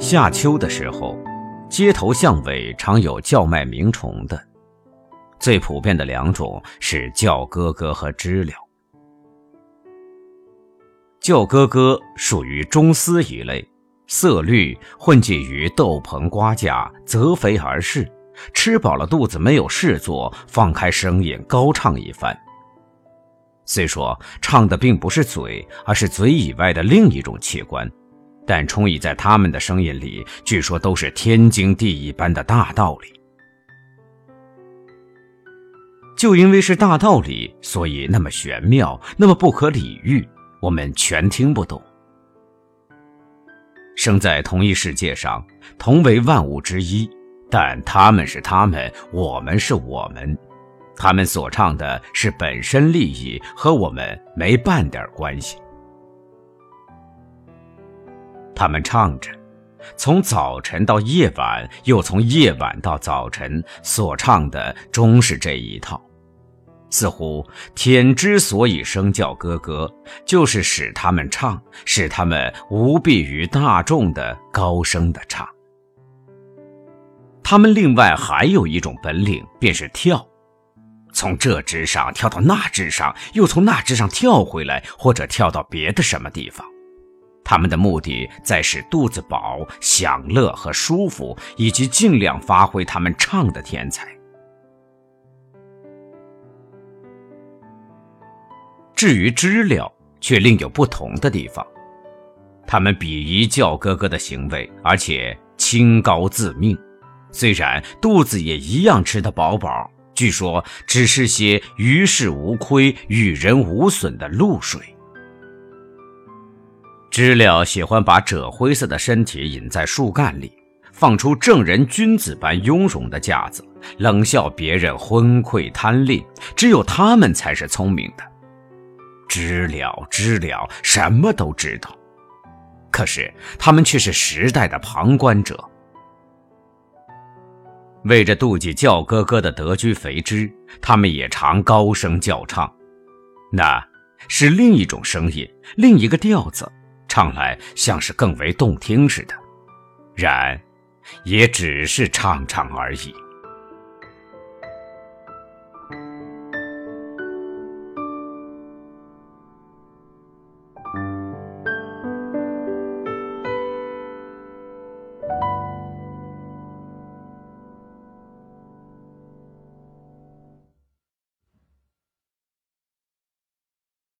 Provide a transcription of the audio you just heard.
夏秋的时候，街头巷尾常有叫卖鸣虫的，最普遍的两种是叫哥哥和知了。叫哥哥属于中丝一类，色绿，混迹于豆棚瓜架，择肥而噬。吃饱了肚子没有事做，放开声音高唱一番。虽说唱的并不是嘴，而是嘴以外的另一种器官，但充溢在他们的声音里，据说都是天经地义般的大道理。就因为是大道理，所以那么玄妙，那么不可理喻。我们全听不懂。生在同一世界上，同为万物之一，但他们是他们，我们是我们。他们所唱的是本身利益，和我们没半点关系。他们唱着，从早晨到夜晚，又从夜晚到早晨，所唱的终是这一套。似乎天之所以生叫哥哥，就是使他们唱，使他们无避于大众的高声的唱。他们另外还有一种本领，便是跳，从这枝上跳到那枝上，又从那枝上跳回来，或者跳到别的什么地方。他们的目的在使肚子饱、享乐和舒服，以及尽量发挥他们唱的天才。至于知了，却另有不同的地方。他们鄙夷叫哥哥的行为，而且清高自命。虽然肚子也一样吃得饱饱，据说只是些于事无亏、与人无损的露水。知了喜欢把赭灰色的身体隐在树干里，放出正人君子般雍容的架子，冷笑别人昏聩贪吝。只有他们才是聪明的。知了，知了，什么都知道，可是他们却是时代的旁观者。为着妒忌叫哥哥的得居肥脂，他们也常高声叫唱，那是另一种声音，另一个调子，唱来像是更为动听似的，然，也只是唱唱而已。